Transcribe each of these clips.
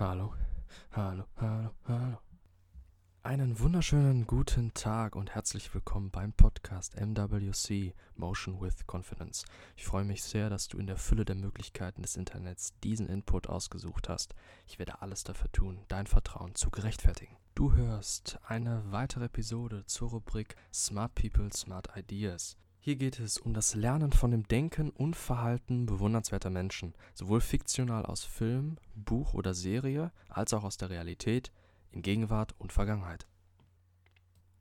Hallo, hallo, hallo, hallo. Einen wunderschönen guten Tag und herzlich willkommen beim Podcast MWC Motion with Confidence. Ich freue mich sehr, dass du in der Fülle der Möglichkeiten des Internets diesen Input ausgesucht hast. Ich werde alles dafür tun, dein Vertrauen zu gerechtfertigen. Du hörst eine weitere Episode zur Rubrik Smart People, Smart Ideas. Hier geht es um das Lernen von dem Denken und Verhalten bewundernswerter Menschen, sowohl fiktional aus Film, Buch oder Serie, als auch aus der Realität, in Gegenwart und Vergangenheit.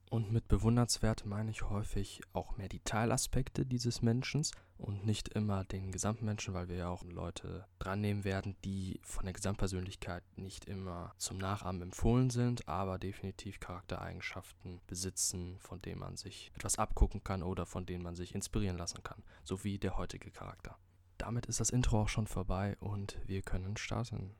Und mit bewundernswert meine ich häufig auch mehr die Teilaspekte dieses Menschen und nicht immer den Gesamtmenschen, weil wir ja auch Leute dran nehmen werden, die von der Gesamtpersönlichkeit nicht immer zum Nachahmen empfohlen sind, aber definitiv Charaktereigenschaften besitzen, von denen man sich etwas abgucken kann oder von denen man sich inspirieren lassen kann, so wie der heutige Charakter. Damit ist das Intro auch schon vorbei und wir können starten.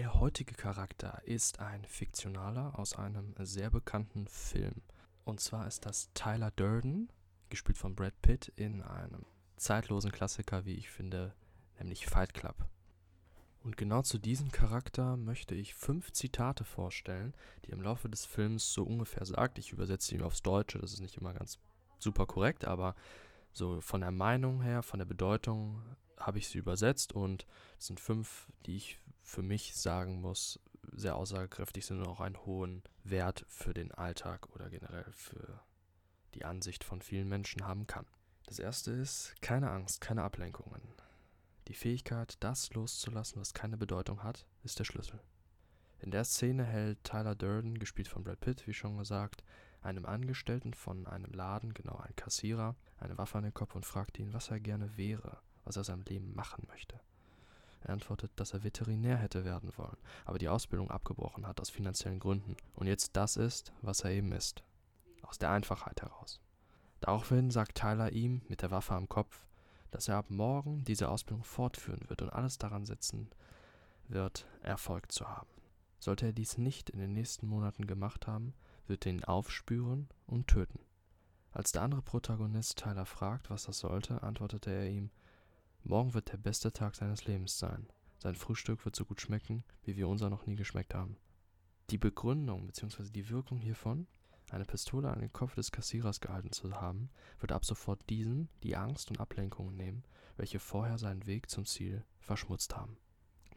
Der heutige Charakter ist ein fiktionaler aus einem sehr bekannten Film. Und zwar ist das Tyler Durden, gespielt von Brad Pitt, in einem zeitlosen Klassiker, wie ich finde, nämlich Fight Club. Und genau zu diesem Charakter möchte ich fünf Zitate vorstellen, die im Laufe des Films so ungefähr sagt. Ich übersetze ihn aufs Deutsche, das ist nicht immer ganz super korrekt, aber so von der Meinung her, von der Bedeutung habe ich sie übersetzt und es sind fünf, die ich für mich sagen muss, sehr aussagekräftig sind und auch einen hohen Wert für den Alltag oder generell für die Ansicht von vielen Menschen haben kann. Das erste ist keine Angst, keine Ablenkungen. Die Fähigkeit, das loszulassen, was keine Bedeutung hat, ist der Schlüssel. In der Szene hält Tyler Durden, gespielt von Brad Pitt, wie schon gesagt, einem Angestellten von einem Laden, genau ein Kassierer, eine Waffe an den Kopf und fragt ihn, was er gerne wäre, was er seinem Leben machen möchte. Er antwortet, dass er Veterinär hätte werden wollen, aber die Ausbildung abgebrochen hat aus finanziellen Gründen und jetzt das ist, was er eben ist. Aus der Einfachheit heraus. Daraufhin sagt Tyler ihm mit der Waffe am Kopf, dass er ab morgen diese Ausbildung fortführen wird und alles daran setzen wird, Erfolg zu haben. Sollte er dies nicht in den nächsten Monaten gemacht haben, wird er ihn aufspüren und töten. Als der andere Protagonist Tyler fragt, was das sollte, antwortete er ihm, Morgen wird der beste Tag seines Lebens sein. Sein Frühstück wird so gut schmecken, wie wir unser noch nie geschmeckt haben. Die Begründung bzw. die Wirkung hiervon, eine Pistole an den Kopf des Kassierers gehalten zu haben, wird ab sofort diesen die Angst und Ablenkungen nehmen, welche vorher seinen Weg zum Ziel verschmutzt haben.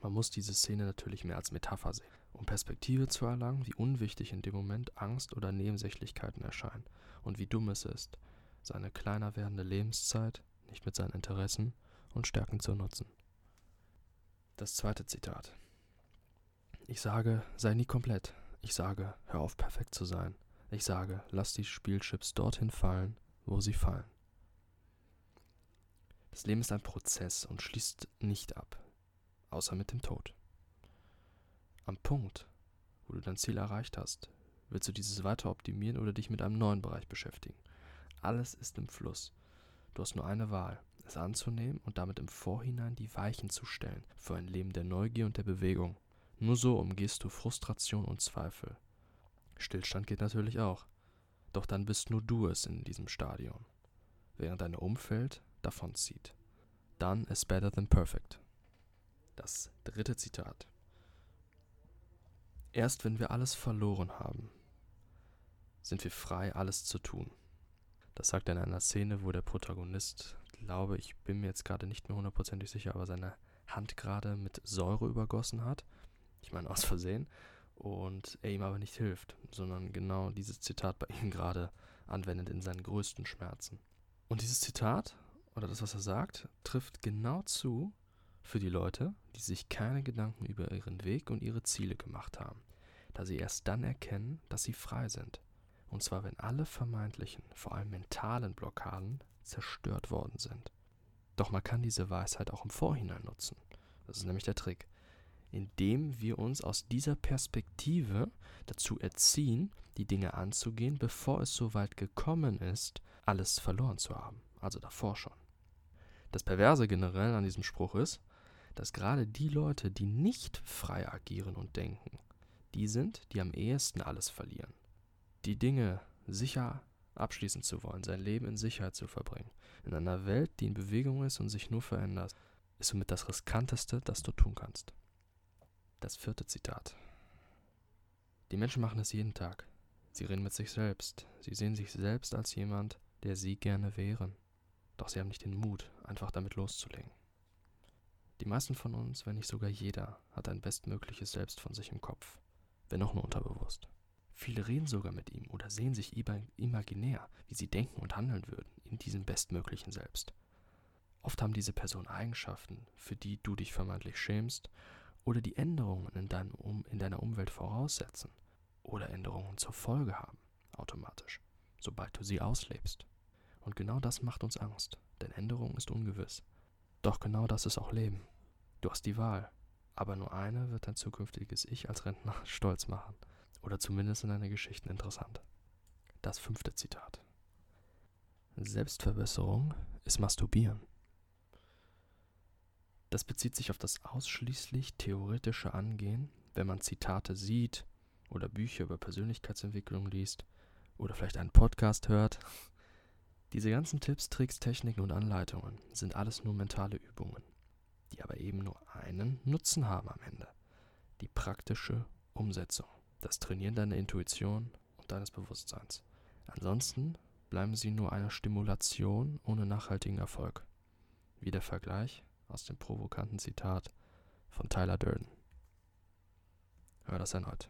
Man muss diese Szene natürlich mehr als Metapher sehen, um Perspektive zu erlangen, wie unwichtig in dem Moment Angst oder Nebensächlichkeiten erscheinen und wie dumm es ist, seine kleiner werdende Lebenszeit nicht mit seinen Interessen und Stärken zu nutzen. Das zweite Zitat. Ich sage, sei nie komplett. Ich sage, hör auf perfekt zu sein. Ich sage, lass die Spielchips dorthin fallen, wo sie fallen. Das Leben ist ein Prozess und schließt nicht ab, außer mit dem Tod. Am Punkt, wo du dein Ziel erreicht hast, willst du dieses weiter optimieren oder dich mit einem neuen Bereich beschäftigen. Alles ist im Fluss. Du hast nur eine Wahl es anzunehmen und damit im Vorhinein die Weichen zu stellen für ein Leben der Neugier und der Bewegung. Nur so umgehst du Frustration und Zweifel. Stillstand geht natürlich auch, doch dann bist nur du es in diesem Stadion, während dein Umfeld davonzieht. Done is better than perfect. Das dritte Zitat. Erst wenn wir alles verloren haben, sind wir frei, alles zu tun. Das sagt er in einer Szene, wo der Protagonist glaube, ich bin mir jetzt gerade nicht mehr hundertprozentig sicher, aber seine Hand gerade mit Säure übergossen hat. Ich meine aus Versehen. Und er ihm aber nicht hilft, sondern genau dieses Zitat bei ihm gerade anwendet in seinen größten Schmerzen. Und dieses Zitat, oder das, was er sagt, trifft genau zu für die Leute, die sich keine Gedanken über ihren Weg und ihre Ziele gemacht haben, da sie erst dann erkennen, dass sie frei sind. Und zwar, wenn alle vermeintlichen, vor allem mentalen Blockaden zerstört worden sind. Doch man kann diese Weisheit auch im Vorhinein nutzen. Das ist nämlich der Trick. Indem wir uns aus dieser Perspektive dazu erziehen, die Dinge anzugehen, bevor es so weit gekommen ist, alles verloren zu haben. Also davor schon. Das Perverse generell an diesem Spruch ist, dass gerade die Leute, die nicht frei agieren und denken, die sind, die am ehesten alles verlieren. die Dinge sicher abschließen zu wollen, sein Leben in Sicherheit zu verbringen, in einer Welt, die in Bewegung ist und sich nur verändert, ist somit das Riskanteste, das du tun kannst. Das vierte Zitat. Die Menschen machen es jeden Tag. Sie reden mit sich selbst. Sie sehen sich selbst als jemand, der sie gerne wären. Doch sie haben nicht den Mut, einfach damit loszulegen. Die meisten von uns, wenn nicht sogar jeder, hat ein bestmögliches Selbst von sich im Kopf, wenn auch nur unterbewusst. Viele reden sogar mit ihm oder sehen sich imaginär, wie sie denken und handeln würden in diesem bestmöglichen Selbst. Oft haben diese Personen Eigenschaften, für die du dich vermeintlich schämst, oder die Änderungen in, dein, um, in deiner Umwelt voraussetzen oder Änderungen zur Folge haben, automatisch, sobald du sie auslebst. Und genau das macht uns Angst, denn Änderung ist ungewiss. Doch genau das ist auch Leben. Du hast die Wahl, aber nur eine wird dein zukünftiges Ich als Rentner stolz machen oder zumindest in deine Geschichten interessant. Das fünfte Zitat. Selbstverbesserung ist Masturbieren. Das bezieht sich auf das ausschließlich theoretische Angehen, wenn man Zitate sieht oder Bücher über Persönlichkeitsentwicklung liest oder vielleicht einen Podcast hört. Diese ganzen Tipps, Tricks, Techniken und Anleitungen sind alles nur mentale Übungen, die aber eben nur einen Nutzen haben am Ende. Die praktische Umsetzung, das Trainieren deiner Intuition und deines Bewusstseins. Ansonsten bleiben sie nur eine Stimulation ohne nachhaltigen Erfolg. Wie der Vergleich aus dem provokanten Zitat von Tyler Durden. Hör das erneut.